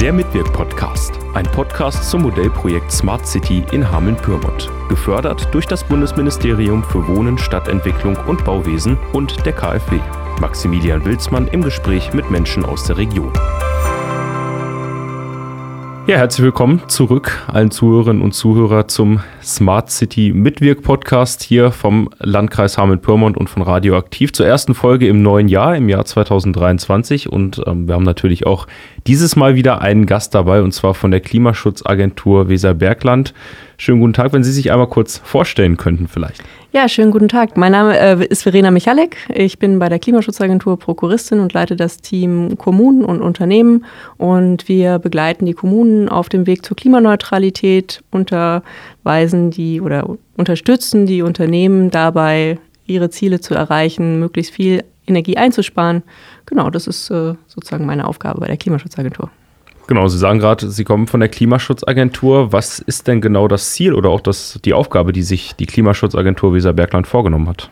Der Mitwirk-Podcast, ein Podcast zum Modellprojekt Smart City in Hameln-Pyrmont. Gefördert durch das Bundesministerium für Wohnen, Stadtentwicklung und Bauwesen und der KfW. Maximilian Wilsmann im Gespräch mit Menschen aus der Region. Ja, herzlich willkommen zurück allen Zuhörerinnen und Zuhörer zum Smart City Mitwirk Podcast hier vom Landkreis Hameln-Pyrmont und von Radioaktiv zur ersten Folge im neuen Jahr, im Jahr 2023. Und ähm, wir haben natürlich auch dieses Mal wieder einen Gast dabei und zwar von der Klimaschutzagentur Weserbergland. Schönen guten Tag, wenn Sie sich einmal kurz vorstellen könnten vielleicht. Ja, schönen guten Tag. Mein Name äh, ist Verena Michalek. Ich bin bei der Klimaschutzagentur Prokuristin und leite das Team Kommunen und Unternehmen. Und wir begleiten die Kommunen auf dem Weg zur Klimaneutralität, unterweisen die oder unterstützen die Unternehmen dabei, ihre Ziele zu erreichen, möglichst viel Energie einzusparen. Genau, das ist äh, sozusagen meine Aufgabe bei der Klimaschutzagentur. Genau, Sie sagen gerade, Sie kommen von der Klimaschutzagentur. Was ist denn genau das Ziel oder auch das, die Aufgabe, die sich die Klimaschutzagentur Weserbergland vorgenommen hat?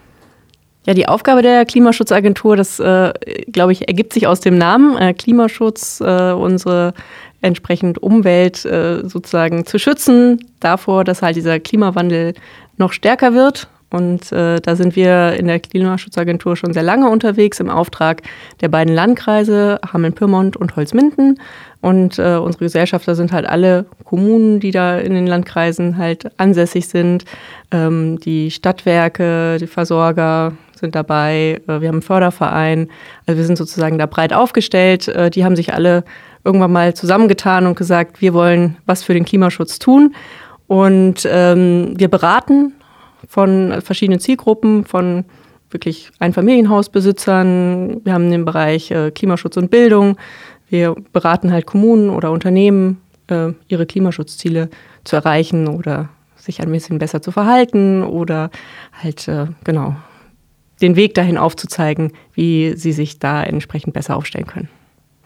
Ja, die Aufgabe der Klimaschutzagentur, das äh, glaube ich, ergibt sich aus dem Namen äh, Klimaschutz, äh, unsere entsprechend Umwelt äh, sozusagen zu schützen davor, dass halt dieser Klimawandel noch stärker wird und äh, da sind wir in der Klimaschutzagentur schon sehr lange unterwegs im Auftrag der beiden Landkreise Hameln-Pyrmont und Holzminden. Und äh, unsere Gesellschafter sind halt alle Kommunen, die da in den Landkreisen halt ansässig sind. Ähm, die Stadtwerke, die Versorger sind dabei. Äh, wir haben einen Förderverein. Also wir sind sozusagen da breit aufgestellt. Äh, die haben sich alle irgendwann mal zusammengetan und gesagt, wir wollen was für den Klimaschutz tun. Und ähm, wir beraten von verschiedenen Zielgruppen, von wirklich Einfamilienhausbesitzern. Wir haben den Bereich äh, Klimaschutz und Bildung. Wir beraten halt Kommunen oder Unternehmen, äh, ihre Klimaschutzziele zu erreichen oder sich ein bisschen besser zu verhalten oder halt, äh, genau, den Weg dahin aufzuzeigen, wie sie sich da entsprechend besser aufstellen können.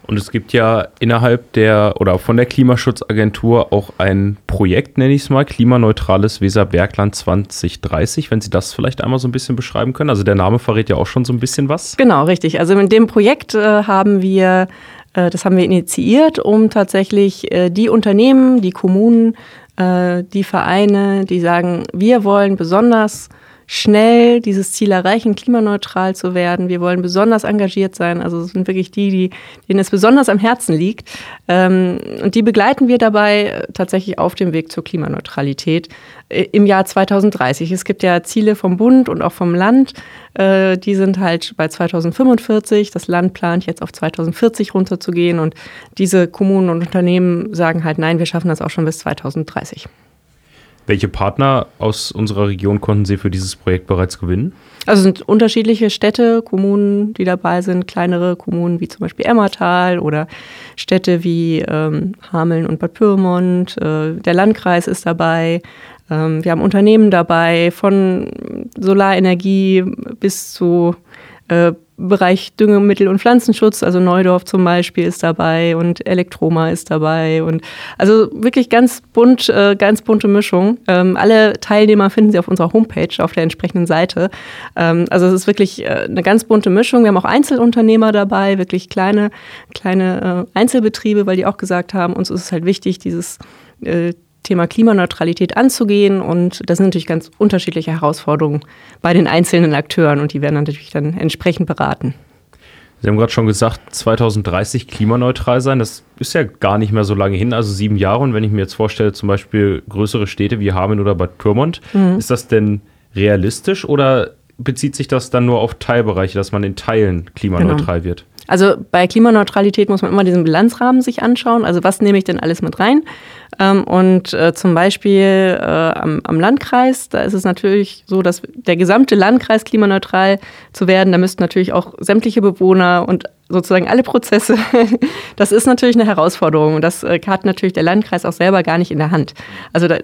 Und es gibt ja innerhalb der oder von der Klimaschutzagentur auch ein Projekt, nenne ich es mal, Klimaneutrales Weserbergland 2030, wenn Sie das vielleicht einmal so ein bisschen beschreiben können. Also der Name verrät ja auch schon so ein bisschen was. Genau, richtig. Also in dem Projekt äh, haben wir, äh, das haben wir initiiert, um tatsächlich äh, die Unternehmen, die Kommunen, äh, die Vereine, die sagen, wir wollen besonders schnell dieses Ziel erreichen, klimaneutral zu werden. Wir wollen besonders engagiert sein. Also es sind wirklich die, die, denen es besonders am Herzen liegt. Ähm, und die begleiten wir dabei tatsächlich auf dem Weg zur Klimaneutralität äh, im Jahr 2030. Es gibt ja Ziele vom Bund und auch vom Land. Äh, die sind halt bei 2045. Das Land plant jetzt auf 2040 runterzugehen. Und diese Kommunen und Unternehmen sagen halt, nein, wir schaffen das auch schon bis 2030. Welche Partner aus unserer Region konnten Sie für dieses Projekt bereits gewinnen? Also es sind unterschiedliche Städte, Kommunen, die dabei sind, kleinere Kommunen wie zum Beispiel Emmertal oder Städte wie ähm, Hameln und Bad Pyrmont. Äh, der Landkreis ist dabei. Ähm, wir haben Unternehmen dabei, von Solarenergie bis zu äh, Bereich Düngemittel und Pflanzenschutz, also Neudorf zum Beispiel ist dabei und Elektroma ist dabei und also wirklich ganz bunt, äh, ganz bunte Mischung. Ähm, alle Teilnehmer finden Sie auf unserer Homepage auf der entsprechenden Seite. Ähm, also es ist wirklich äh, eine ganz bunte Mischung. Wir haben auch Einzelunternehmer dabei, wirklich kleine, kleine äh, Einzelbetriebe, weil die auch gesagt haben, uns ist es halt wichtig, dieses äh, Thema Klimaneutralität anzugehen. Und das sind natürlich ganz unterschiedliche Herausforderungen bei den einzelnen Akteuren und die werden natürlich dann entsprechend beraten. Sie haben gerade schon gesagt, 2030 klimaneutral sein. Das ist ja gar nicht mehr so lange hin, also sieben Jahre. Und wenn ich mir jetzt vorstelle, zum Beispiel größere Städte wie Hameln oder Bad Pyrmont, mhm. ist das denn realistisch oder bezieht sich das dann nur auf Teilbereiche, dass man in Teilen klimaneutral genau. wird? Also bei Klimaneutralität muss man immer diesen Bilanzrahmen sich anschauen. Also was nehme ich denn alles mit rein? Ähm, und äh, zum Beispiel äh, am, am, Landkreis, da ist es natürlich so, dass der gesamte Landkreis klimaneutral zu werden, da müssten natürlich auch sämtliche Bewohner und sozusagen alle Prozesse, das ist natürlich eine Herausforderung und das äh, hat natürlich der Landkreis auch selber gar nicht in der Hand. Also da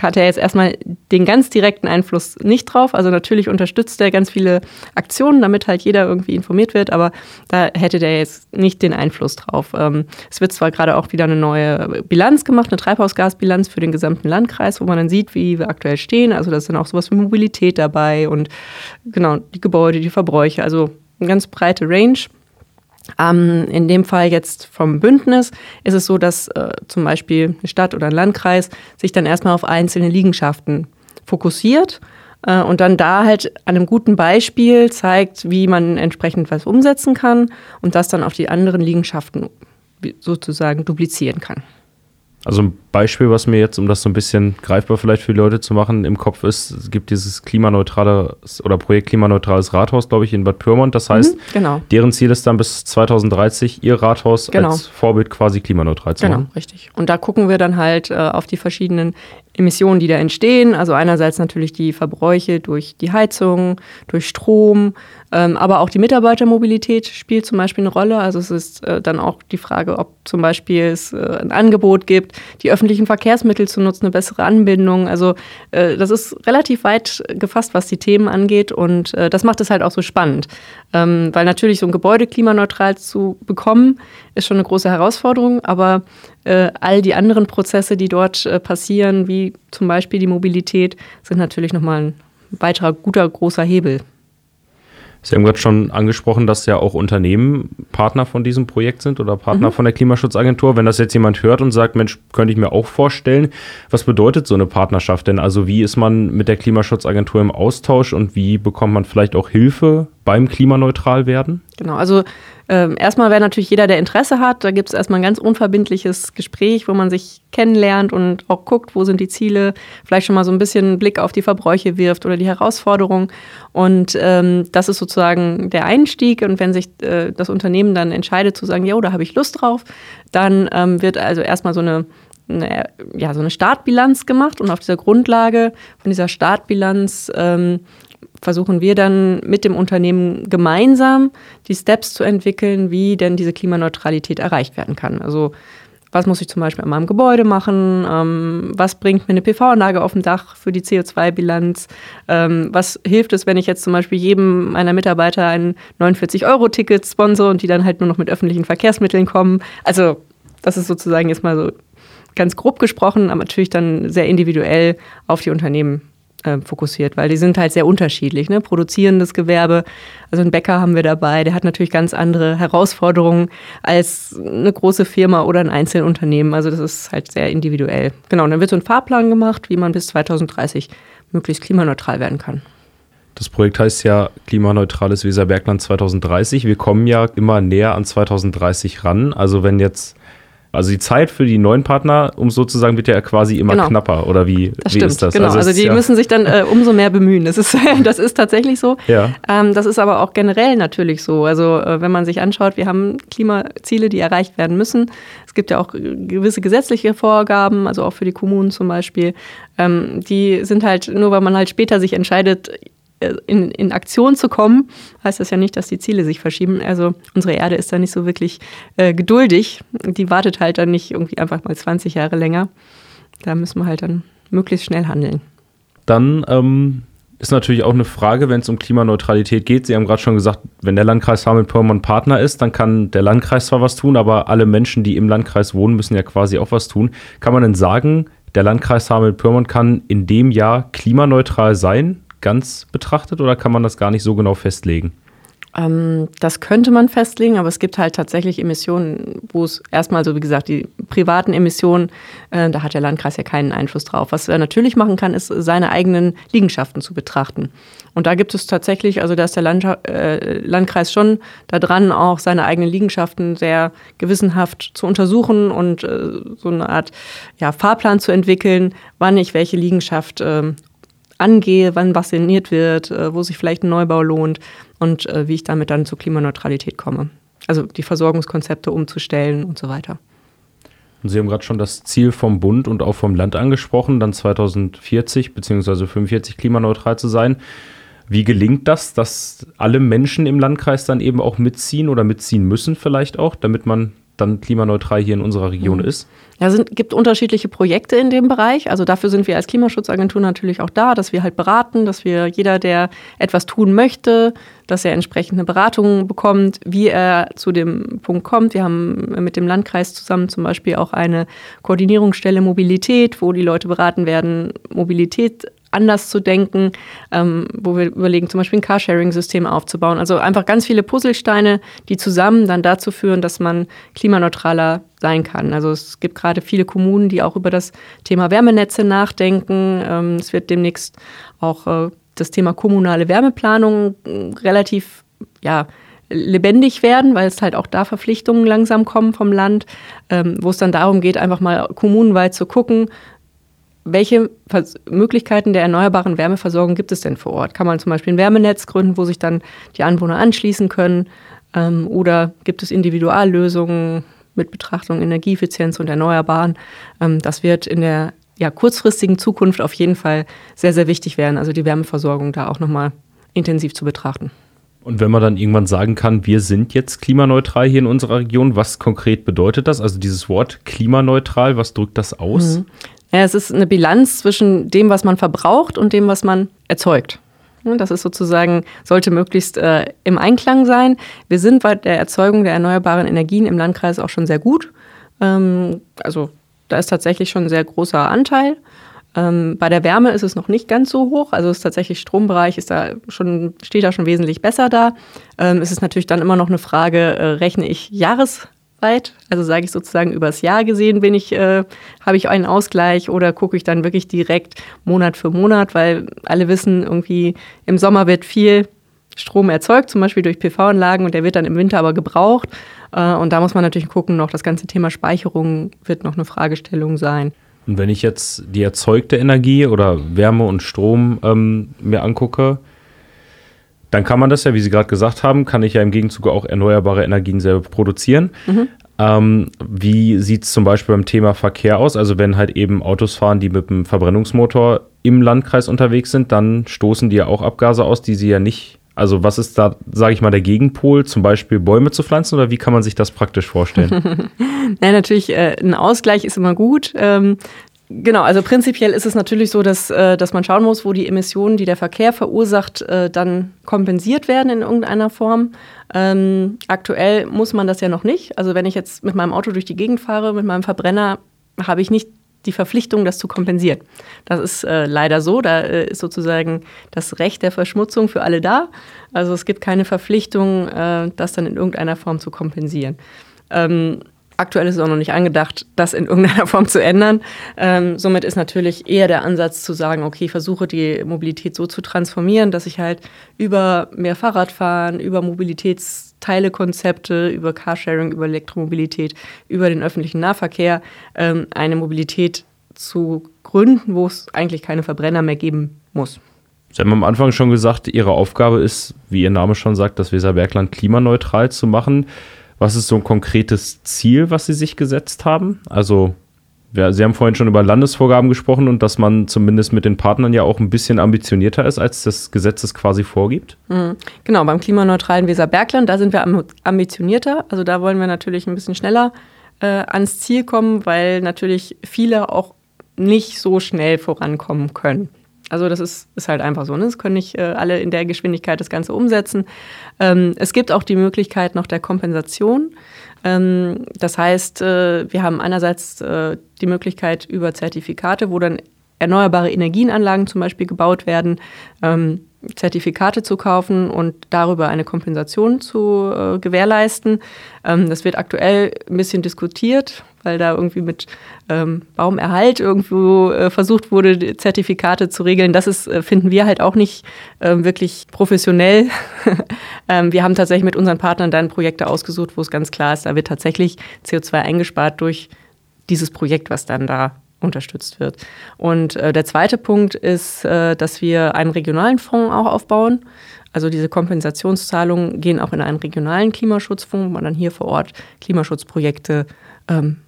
hat er jetzt erstmal den ganz direkten Einfluss nicht drauf. Also natürlich unterstützt er ganz viele Aktionen, damit halt jeder irgendwie informiert wird, aber da hätte der jetzt nicht den Einfluss drauf. Ähm, es wird zwar gerade auch wieder eine neue Bilanz gemacht, eine Treibhausgasbilanz für den gesamten Landkreis, wo man dann sieht, wie wir aktuell stehen. Also da ist dann auch sowas wie Mobilität dabei und genau die Gebäude, die Verbräuche, also eine ganz breite Range. Ähm, in dem Fall jetzt vom Bündnis ist es so, dass äh, zum Beispiel eine Stadt oder ein Landkreis sich dann erstmal auf einzelne Liegenschaften fokussiert äh, und dann da halt an einem guten Beispiel zeigt, wie man entsprechend was umsetzen kann und das dann auf die anderen Liegenschaften sozusagen duplizieren kann. Also ein Beispiel, was mir jetzt, um das so ein bisschen greifbar vielleicht für die Leute zu machen, im Kopf ist, es gibt dieses klimaneutrale oder Projekt klimaneutrales Rathaus, glaube ich, in Bad Pyrmont. Das heißt, mhm, genau. deren Ziel ist dann bis 2030 ihr Rathaus genau. als Vorbild quasi klimaneutral zu genau, machen. Genau, richtig. Und da gucken wir dann halt äh, auf die verschiedenen Emissionen, die da entstehen. Also einerseits natürlich die Verbräuche durch die Heizung, durch Strom, ähm, aber auch die Mitarbeitermobilität spielt zum Beispiel eine Rolle. Also es ist äh, dann auch die Frage, ob zum Beispiel es äh, ein Angebot gibt, die öffentlichen Verkehrsmittel zu nutzen, eine bessere Anbindung. Also äh, das ist relativ weit gefasst, was die Themen angeht und äh, das macht es halt auch so spannend. Ähm, weil natürlich so ein Gebäude klimaneutral zu bekommen, ist schon eine große Herausforderung, aber äh, all die anderen Prozesse, die dort äh, passieren, wie zum Beispiel die Mobilität, sind natürlich nochmal ein weiterer guter, großer Hebel. Sie haben gerade schon angesprochen, dass ja auch Unternehmen Partner von diesem Projekt sind oder Partner mhm. von der Klimaschutzagentur. Wenn das jetzt jemand hört und sagt, Mensch, könnte ich mir auch vorstellen, was bedeutet so eine Partnerschaft denn? Also wie ist man mit der Klimaschutzagentur im Austausch und wie bekommt man vielleicht auch Hilfe beim klimaneutral werden? Genau, also ähm, erstmal wäre natürlich jeder, der Interesse hat, da gibt es erstmal ein ganz unverbindliches Gespräch, wo man sich kennenlernt und auch guckt, wo sind die Ziele, vielleicht schon mal so ein bisschen einen Blick auf die Verbräuche wirft oder die Herausforderungen. Und ähm, das ist sozusagen der Einstieg. Und wenn sich äh, das Unternehmen dann entscheidet zu sagen, ja, da habe ich Lust drauf, dann ähm, wird also erstmal so eine eine, ja, so eine Startbilanz gemacht und auf dieser Grundlage von dieser Startbilanz ähm, versuchen wir dann mit dem Unternehmen gemeinsam die Steps zu entwickeln, wie denn diese Klimaneutralität erreicht werden kann. Also was muss ich zum Beispiel an meinem Gebäude machen? Ähm, was bringt mir eine PV-Anlage auf dem Dach für die CO2-Bilanz? Ähm, was hilft es, wenn ich jetzt zum Beispiel jedem meiner Mitarbeiter ein 49-Euro-Ticket sponsor und die dann halt nur noch mit öffentlichen Verkehrsmitteln kommen? Also das ist sozusagen jetzt mal so ganz grob gesprochen, aber natürlich dann sehr individuell auf die Unternehmen äh, fokussiert, weil die sind halt sehr unterschiedlich. Ne? Produzierendes Gewerbe, also einen Bäcker haben wir dabei, der hat natürlich ganz andere Herausforderungen als eine große Firma oder ein Einzelunternehmen. Also das ist halt sehr individuell. Genau, und dann wird so ein Fahrplan gemacht, wie man bis 2030 möglichst klimaneutral werden kann. Das Projekt heißt ja Klimaneutrales Weserbergland 2030. Wir kommen ja immer näher an 2030 ran. Also wenn jetzt also die Zeit für die neuen Partner, um sozusagen, wird ja quasi immer genau. knapper. Oder wie, das wie stimmt, ist das? Genau, also, also die ja müssen sich dann äh, umso mehr bemühen. Das ist, das ist tatsächlich so. Ja. Ähm, das ist aber auch generell natürlich so. Also äh, wenn man sich anschaut, wir haben Klimaziele, die erreicht werden müssen. Es gibt ja auch gewisse gesetzliche Vorgaben, also auch für die Kommunen zum Beispiel. Ähm, die sind halt, nur weil man halt später sich entscheidet, in, in Aktion zu kommen, heißt das ja nicht, dass die Ziele sich verschieben. Also unsere Erde ist da nicht so wirklich äh, geduldig. Die wartet halt dann nicht irgendwie einfach mal 20 Jahre länger. Da müssen wir halt dann möglichst schnell handeln. Dann ähm, ist natürlich auch eine Frage, wenn es um Klimaneutralität geht. Sie haben gerade schon gesagt, wenn der Landkreis Hameln-Pyrmont Partner ist, dann kann der Landkreis zwar was tun, aber alle Menschen, die im Landkreis wohnen, müssen ja quasi auch was tun. Kann man denn sagen, der Landkreis Hameln-Pyrmont kann in dem Jahr klimaneutral sein? Ganz betrachtet oder kann man das gar nicht so genau festlegen? Ähm, das könnte man festlegen, aber es gibt halt tatsächlich Emissionen, wo es erstmal so, wie gesagt, die privaten Emissionen, äh, da hat der Landkreis ja keinen Einfluss drauf. Was er natürlich machen kann, ist, seine eigenen Liegenschaften zu betrachten. Und da gibt es tatsächlich, also da ist der Land, äh, Landkreis schon da dran, auch seine eigenen Liegenschaften sehr gewissenhaft zu untersuchen und äh, so eine Art ja, Fahrplan zu entwickeln, wann ich welche Liegenschaft ähm, angehe, wann was saniert wird, äh, wo sich vielleicht ein Neubau lohnt und äh, wie ich damit dann zur Klimaneutralität komme. Also die Versorgungskonzepte umzustellen und so weiter. Und Sie haben gerade schon das Ziel vom Bund und auch vom Land angesprochen, dann 2040 bzw. 45 klimaneutral zu sein. Wie gelingt das, dass alle Menschen im Landkreis dann eben auch mitziehen oder mitziehen müssen vielleicht auch, damit man dann klimaneutral hier in unserer Region mhm. ist? Ja, es gibt unterschiedliche Projekte in dem Bereich. Also dafür sind wir als Klimaschutzagentur natürlich auch da, dass wir halt beraten, dass wir jeder, der etwas tun möchte, dass er entsprechende Beratung bekommt, wie er zu dem Punkt kommt. Wir haben mit dem Landkreis zusammen zum Beispiel auch eine Koordinierungsstelle Mobilität, wo die Leute beraten werden, Mobilität anders zu denken, ähm, wo wir überlegen, zum Beispiel ein Carsharing-System aufzubauen. Also einfach ganz viele Puzzlesteine, die zusammen dann dazu führen, dass man klimaneutraler sein kann. Also es gibt gerade viele Kommunen, die auch über das Thema Wärmenetze nachdenken. Ähm, es wird demnächst auch äh, das Thema kommunale Wärmeplanung äh, relativ, ja, lebendig werden, weil es halt auch da Verpflichtungen langsam kommen vom Land, ähm, wo es dann darum geht, einfach mal kommunenweit zu gucken, welche Möglichkeiten der erneuerbaren Wärmeversorgung gibt es denn vor Ort? Kann man zum Beispiel ein Wärmenetz gründen, wo sich dann die Anwohner anschließen können? Ähm, oder gibt es Individuallösungen mit Betrachtung Energieeffizienz und Erneuerbaren? Ähm, das wird in der ja, kurzfristigen Zukunft auf jeden Fall sehr, sehr wichtig werden, also die Wärmeversorgung da auch nochmal intensiv zu betrachten. Und wenn man dann irgendwann sagen kann, wir sind jetzt klimaneutral hier in unserer Region, was konkret bedeutet das? Also dieses Wort klimaneutral, was drückt das aus? Mhm. Ja, es ist eine Bilanz zwischen dem, was man verbraucht und dem, was man erzeugt. Das ist sozusagen, sollte möglichst äh, im Einklang sein. Wir sind bei der Erzeugung der erneuerbaren Energien im Landkreis auch schon sehr gut. Ähm, also da ist tatsächlich schon ein sehr großer Anteil. Ähm, bei der Wärme ist es noch nicht ganz so hoch. Also ist tatsächlich Strombereich ist da schon, steht da schon wesentlich besser da. Ähm, es ist natürlich dann immer noch eine Frage, äh, rechne ich jahresweit? Also sage ich sozusagen übers Jahr gesehen bin ich, äh, habe ich einen Ausgleich oder gucke ich dann wirklich direkt Monat für Monat, weil alle wissen, irgendwie im Sommer wird viel Strom erzeugt, zum Beispiel durch PV-Anlagen und der wird dann im Winter aber gebraucht. Äh, und da muss man natürlich gucken, noch das ganze Thema Speicherung wird noch eine Fragestellung sein. Und wenn ich jetzt die erzeugte Energie oder Wärme und Strom ähm, mir angucke, dann kann man das ja, wie Sie gerade gesagt haben, kann ich ja im Gegenzug auch erneuerbare Energien selber produzieren. Mhm. Ähm, wie sieht es zum Beispiel beim Thema Verkehr aus? Also wenn halt eben Autos fahren, die mit einem Verbrennungsmotor im Landkreis unterwegs sind, dann stoßen die ja auch Abgase aus, die sie ja nicht also was ist da, sage ich mal, der Gegenpol, zum Beispiel Bäume zu pflanzen oder wie kann man sich das praktisch vorstellen? ja, natürlich, äh, ein Ausgleich ist immer gut. Ähm, genau, also prinzipiell ist es natürlich so, dass, äh, dass man schauen muss, wo die Emissionen, die der Verkehr verursacht, äh, dann kompensiert werden in irgendeiner Form. Ähm, aktuell muss man das ja noch nicht. Also wenn ich jetzt mit meinem Auto durch die Gegend fahre, mit meinem Verbrenner, habe ich nicht die Verpflichtung, das zu kompensieren. Das ist äh, leider so. Da äh, ist sozusagen das Recht der Verschmutzung für alle da. Also es gibt keine Verpflichtung, äh, das dann in irgendeiner Form zu kompensieren. Ähm, Aktuell ist es auch noch nicht angedacht, das in irgendeiner Form zu ändern. Ähm, somit ist natürlich eher der Ansatz zu sagen, okay, versuche die Mobilität so zu transformieren, dass ich halt über mehr Fahrradfahren, über Mobilitätsteilekonzepte, über Carsharing, über Elektromobilität, über den öffentlichen Nahverkehr ähm, eine Mobilität zu gründen, wo es eigentlich keine Verbrenner mehr geben muss. Sie haben am Anfang schon gesagt, Ihre Aufgabe ist, wie Ihr Name schon sagt, das Weserbergland klimaneutral zu machen. Was ist so ein konkretes Ziel, was Sie sich gesetzt haben? Also, ja, Sie haben vorhin schon über Landesvorgaben gesprochen und dass man zumindest mit den Partnern ja auch ein bisschen ambitionierter ist, als das Gesetz es quasi vorgibt. Mhm. Genau, beim klimaneutralen Weserbergland, da sind wir ambitionierter. Also da wollen wir natürlich ein bisschen schneller äh, ans Ziel kommen, weil natürlich viele auch nicht so schnell vorankommen können. Also das ist, ist halt einfach so. Ne? Es können nicht äh, alle in der Geschwindigkeit das Ganze umsetzen. Ähm, es gibt auch die Möglichkeit noch der Kompensation. Ähm, das heißt, äh, wir haben einerseits äh, die Möglichkeit über Zertifikate, wo dann erneuerbare Energienanlagen zum Beispiel gebaut werden, ähm, Zertifikate zu kaufen und darüber eine Kompensation zu äh, gewährleisten. Ähm, das wird aktuell ein bisschen diskutiert, weil da irgendwie mit ähm, Baumerhalt irgendwo äh, versucht wurde, Zertifikate zu regeln. Das ist, äh, finden wir halt auch nicht äh, wirklich professionell. ähm, wir haben tatsächlich mit unseren Partnern dann Projekte ausgesucht, wo es ganz klar ist, da wird tatsächlich CO2 eingespart durch dieses Projekt, was dann da unterstützt wird. Und äh, der zweite Punkt ist, äh, dass wir einen regionalen Fonds auch aufbauen. Also diese Kompensationszahlungen gehen auch in einen regionalen Klimaschutzfonds, wo man dann hier vor Ort Klimaschutzprojekte ähm,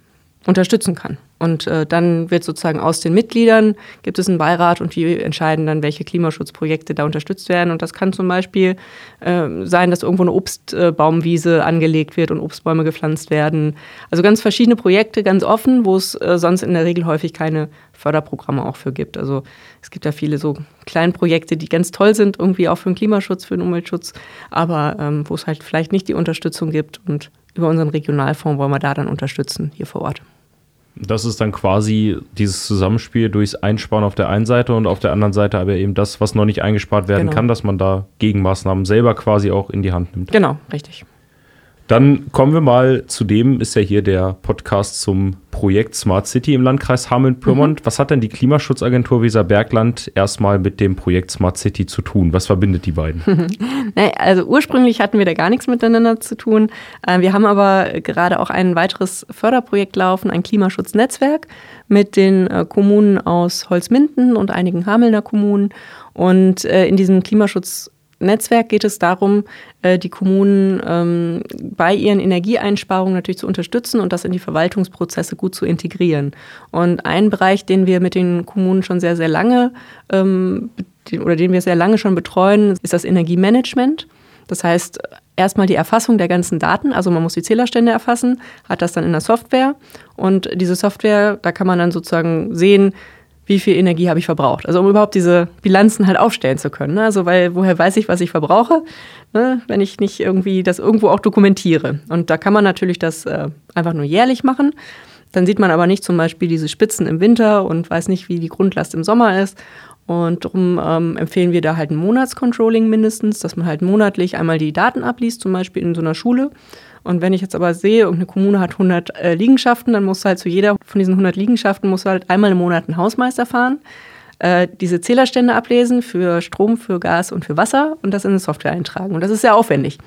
unterstützen kann. Und äh, dann wird sozusagen aus den Mitgliedern gibt es einen Beirat und die entscheiden dann, welche Klimaschutzprojekte da unterstützt werden. Und das kann zum Beispiel äh, sein, dass irgendwo eine Obstbaumwiese angelegt wird und Obstbäume gepflanzt werden. Also ganz verschiedene Projekte, ganz offen, wo es äh, sonst in der Regel häufig keine Förderprogramme auch für gibt. Also es gibt ja viele so kleine Projekte, die ganz toll sind, irgendwie auch für den Klimaschutz, für den Umweltschutz, aber ähm, wo es halt vielleicht nicht die Unterstützung gibt. Und über unseren Regionalfonds wollen wir da dann unterstützen, hier vor Ort. Das ist dann quasi dieses Zusammenspiel durchs Einsparen auf der einen Seite und auf der anderen Seite aber eben das, was noch nicht eingespart werden genau. kann, dass man da Gegenmaßnahmen selber quasi auch in die Hand nimmt. Genau, richtig. Dann kommen wir mal zu dem, ist ja hier der Podcast zum Projekt Smart City im Landkreis Hameln-Pyrmont. Mhm. Was hat denn die Klimaschutzagentur Weserbergland erstmal mit dem Projekt Smart City zu tun? Was verbindet die beiden? also ursprünglich hatten wir da gar nichts miteinander zu tun. Äh, wir haben aber gerade auch ein weiteres Förderprojekt laufen, ein Klimaschutznetzwerk mit den äh, Kommunen aus Holzminden und einigen Hamelner Kommunen. Und äh, in diesem Klimaschutz Netzwerk geht es darum, äh, die Kommunen ähm, bei ihren Energieeinsparungen natürlich zu unterstützen und das in die Verwaltungsprozesse gut zu integrieren. Und ein Bereich, den wir mit den Kommunen schon sehr, sehr lange ähm, oder den wir sehr lange schon betreuen, ist das Energiemanagement. Das heißt, erstmal die Erfassung der ganzen Daten, also man muss die Zählerstände erfassen, hat das dann in der Software und diese Software, da kann man dann sozusagen sehen, wie viel Energie habe ich verbraucht. Also um überhaupt diese Bilanzen halt aufstellen zu können. Ne? Also weil woher weiß ich, was ich verbrauche, ne? wenn ich nicht irgendwie das irgendwo auch dokumentiere. Und da kann man natürlich das äh, einfach nur jährlich machen. Dann sieht man aber nicht zum Beispiel diese Spitzen im Winter und weiß nicht, wie die Grundlast im Sommer ist. Und darum ähm, empfehlen wir da halt ein Monatscontrolling mindestens, dass man halt monatlich einmal die Daten abliest, zum Beispiel in so einer Schule und wenn ich jetzt aber sehe, irgendeine Kommune hat 100 äh, Liegenschaften, dann muss halt zu jeder von diesen 100 Liegenschaften muss halt einmal im Monat ein Hausmeister fahren, äh, diese Zählerstände ablesen für Strom, für Gas und für Wasser und das in eine Software eintragen. Und das ist sehr aufwendig.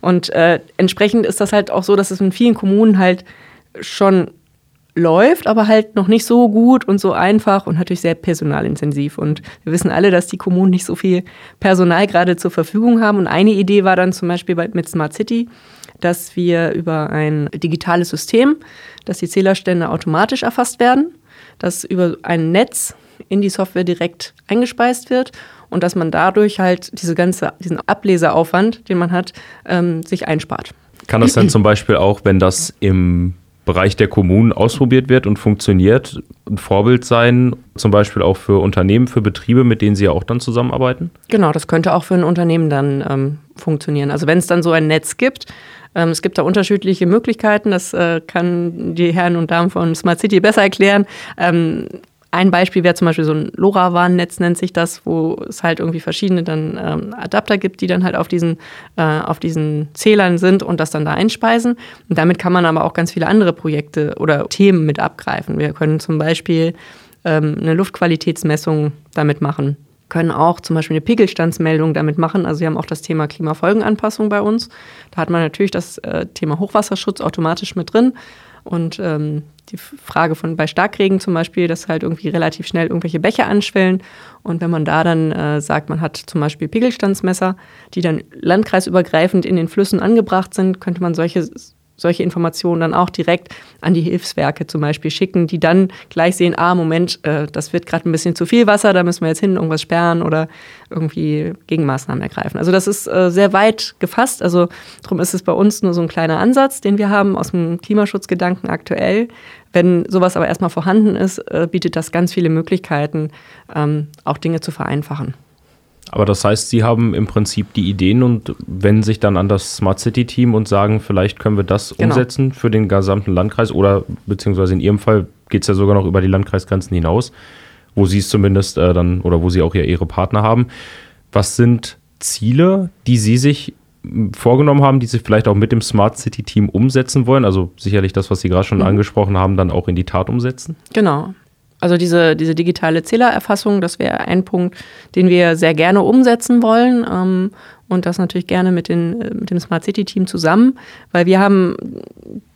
Und äh, entsprechend ist das halt auch so, dass es in vielen Kommunen halt schon läuft, aber halt noch nicht so gut und so einfach und natürlich sehr personalintensiv. Und wir wissen alle, dass die Kommunen nicht so viel Personal gerade zur Verfügung haben. Und eine Idee war dann zum Beispiel mit Smart City, dass wir über ein digitales System, dass die Zählerstände automatisch erfasst werden, dass über ein Netz in die Software direkt eingespeist wird und dass man dadurch halt diese ganze, diesen Ableseaufwand, den man hat, ähm, sich einspart. Kann das dann zum Beispiel auch, wenn das im Bereich der Kommunen ausprobiert wird und funktioniert, ein Vorbild sein, zum Beispiel auch für Unternehmen, für Betriebe, mit denen Sie ja auch dann zusammenarbeiten? Genau, das könnte auch für ein Unternehmen dann ähm, funktionieren. Also wenn es dann so ein Netz gibt, ähm, es gibt da unterschiedliche Möglichkeiten, das äh, kann die Herren und Damen von Smart City besser erklären. Ähm, ein Beispiel wäre zum Beispiel so ein LoRaWAN-Netz, nennt sich das, wo es halt irgendwie verschiedene dann ähm, Adapter gibt, die dann halt auf diesen, äh, auf diesen Zählern sind und das dann da einspeisen. Und damit kann man aber auch ganz viele andere Projekte oder Themen mit abgreifen. Wir können zum Beispiel ähm, eine Luftqualitätsmessung damit machen können auch zum Beispiel eine Pegelstandsmeldung damit machen. Also wir haben auch das Thema Klimafolgenanpassung bei uns. Da hat man natürlich das äh, Thema Hochwasserschutz automatisch mit drin. Und ähm, die Frage von bei Starkregen zum Beispiel, dass halt irgendwie relativ schnell irgendwelche Bäche anschwellen. Und wenn man da dann äh, sagt, man hat zum Beispiel Pegelstandsmesser, die dann landkreisübergreifend in den Flüssen angebracht sind, könnte man solche solche Informationen dann auch direkt an die Hilfswerke zum Beispiel schicken, die dann gleich sehen, ah, Moment, äh, das wird gerade ein bisschen zu viel Wasser, da müssen wir jetzt hin, irgendwas sperren oder irgendwie Gegenmaßnahmen ergreifen. Also das ist äh, sehr weit gefasst. Also darum ist es bei uns nur so ein kleiner Ansatz, den wir haben aus dem Klimaschutzgedanken aktuell. Wenn sowas aber erstmal vorhanden ist, äh, bietet das ganz viele Möglichkeiten, ähm, auch Dinge zu vereinfachen. Aber das heißt, Sie haben im Prinzip die Ideen und wenden sich dann an das Smart City Team und sagen, vielleicht können wir das genau. umsetzen für den gesamten Landkreis oder beziehungsweise in Ihrem Fall geht es ja sogar noch über die Landkreisgrenzen hinaus, wo Sie es zumindest äh, dann oder wo Sie auch ja Ihre Partner haben. Was sind Ziele, die Sie sich vorgenommen haben, die Sie vielleicht auch mit dem Smart City Team umsetzen wollen? Also sicherlich das, was Sie gerade schon mhm. angesprochen haben, dann auch in die Tat umsetzen? Genau. Also diese, diese digitale Zählererfassung, das wäre ein Punkt, den wir sehr gerne umsetzen wollen. Ähm, und das natürlich gerne mit, den, mit dem Smart City Team zusammen, weil wir haben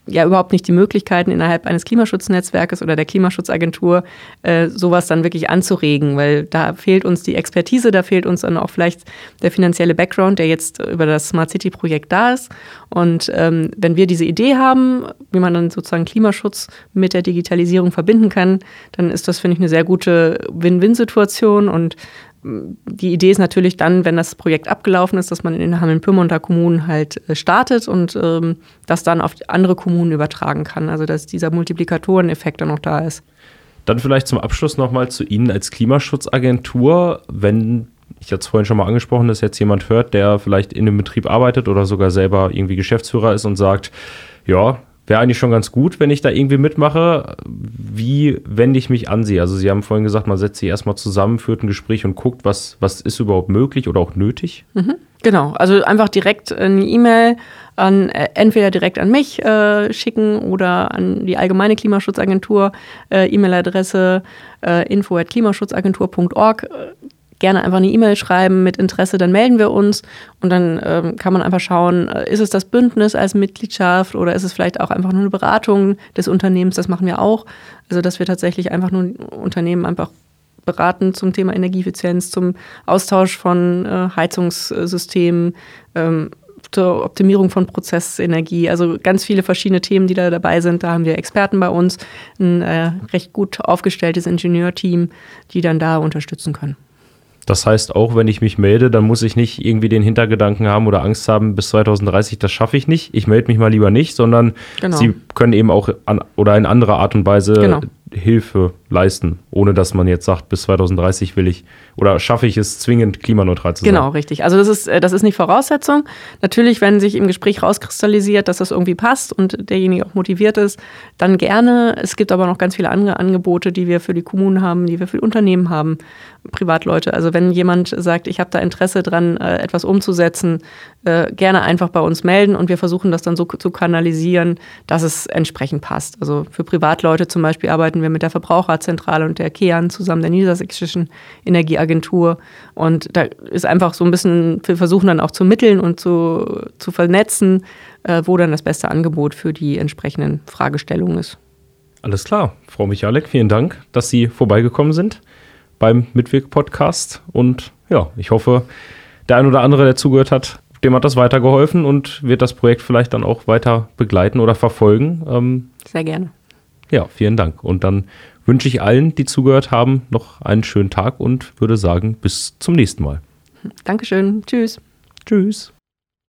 ja überhaupt nicht die Möglichkeiten innerhalb eines Klimaschutznetzwerkes oder der Klimaschutzagentur äh, sowas dann wirklich anzuregen, weil da fehlt uns die Expertise, da fehlt uns dann auch vielleicht der finanzielle Background, der jetzt über das Smart City Projekt da ist. Und ähm, wenn wir diese Idee haben, wie man dann sozusagen Klimaschutz mit der Digitalisierung verbinden kann, dann ist das, finde ich, eine sehr gute Win-Win-Situation und die Idee ist natürlich dann, wenn das Projekt abgelaufen ist, dass man in Hameln-Pyrmonter Kommunen halt äh, startet und ähm, das dann auf andere Kommunen übertragen kann. Also dass dieser Multiplikatoreneffekt dann noch da ist. Dann vielleicht zum Abschluss nochmal zu Ihnen als Klimaschutzagentur. Wenn ich jetzt vorhin schon mal angesprochen, dass jetzt jemand hört, der vielleicht in einem Betrieb arbeitet oder sogar selber irgendwie Geschäftsführer ist und sagt, ja, wäre eigentlich schon ganz gut, wenn ich da irgendwie mitmache. wie wende ich mich an Sie? Also Sie haben vorhin gesagt, man setzt sich erstmal zusammen, führt ein Gespräch und guckt, was, was ist überhaupt möglich oder auch nötig? Mhm, genau, also einfach direkt eine E-Mail an äh, entweder direkt an mich äh, schicken oder an die allgemeine Klimaschutzagentur, äh, E-Mail-Adresse äh, info@klimaschutzagentur.org gerne einfach eine E-Mail schreiben mit Interesse, dann melden wir uns und dann ähm, kann man einfach schauen, äh, ist es das Bündnis als Mitgliedschaft oder ist es vielleicht auch einfach nur eine Beratung des Unternehmens, das machen wir auch. Also dass wir tatsächlich einfach nur Unternehmen einfach beraten zum Thema Energieeffizienz, zum Austausch von äh, Heizungssystemen, ähm, zur Optimierung von Prozessenergie. Also ganz viele verschiedene Themen, die da dabei sind. Da haben wir Experten bei uns, ein äh, recht gut aufgestelltes Ingenieurteam, die dann da unterstützen können. Das heißt, auch wenn ich mich melde, dann muss ich nicht irgendwie den Hintergedanken haben oder Angst haben, bis 2030, das schaffe ich nicht. Ich melde mich mal lieber nicht, sondern genau. Sie können eben auch an, oder in anderer Art und Weise genau. Hilfe leisten, ohne dass man jetzt sagt, bis 2030 will ich oder schaffe ich es zwingend klimaneutral zu sein. Genau, richtig. Also das ist, äh, das ist nicht Voraussetzung. Natürlich, wenn sich im Gespräch rauskristallisiert, dass das irgendwie passt und derjenige auch motiviert ist, dann gerne. Es gibt aber noch ganz viele andere Angebote, die wir für die Kommunen haben, die wir für die Unternehmen haben, Privatleute. Also wenn jemand sagt, ich habe da Interesse dran, äh, etwas umzusetzen, äh, gerne einfach bei uns melden und wir versuchen das dann so zu kanalisieren, dass es entsprechend passt. Also für Privatleute zum Beispiel arbeiten wir mit der Verbraucherzentrale und der KEAN zusammen, der Niedersächsischen Energieagentur. Und da ist einfach so ein bisschen, wir versuchen dann auch zu mitteln und zu, zu vernetzen, äh, wo dann das beste Angebot für die entsprechenden Fragestellungen ist. Alles klar. Frau Michalek, vielen Dank, dass Sie vorbeigekommen sind beim Mitwirk-Podcast. Und ja, ich hoffe, der ein oder andere, der zugehört hat, dem hat das weitergeholfen und wird das Projekt vielleicht dann auch weiter begleiten oder verfolgen. Ähm, Sehr gerne. Ja, vielen Dank. Und dann wünsche ich allen, die zugehört haben, noch einen schönen Tag und würde sagen, bis zum nächsten Mal. Dankeschön. Tschüss. Tschüss.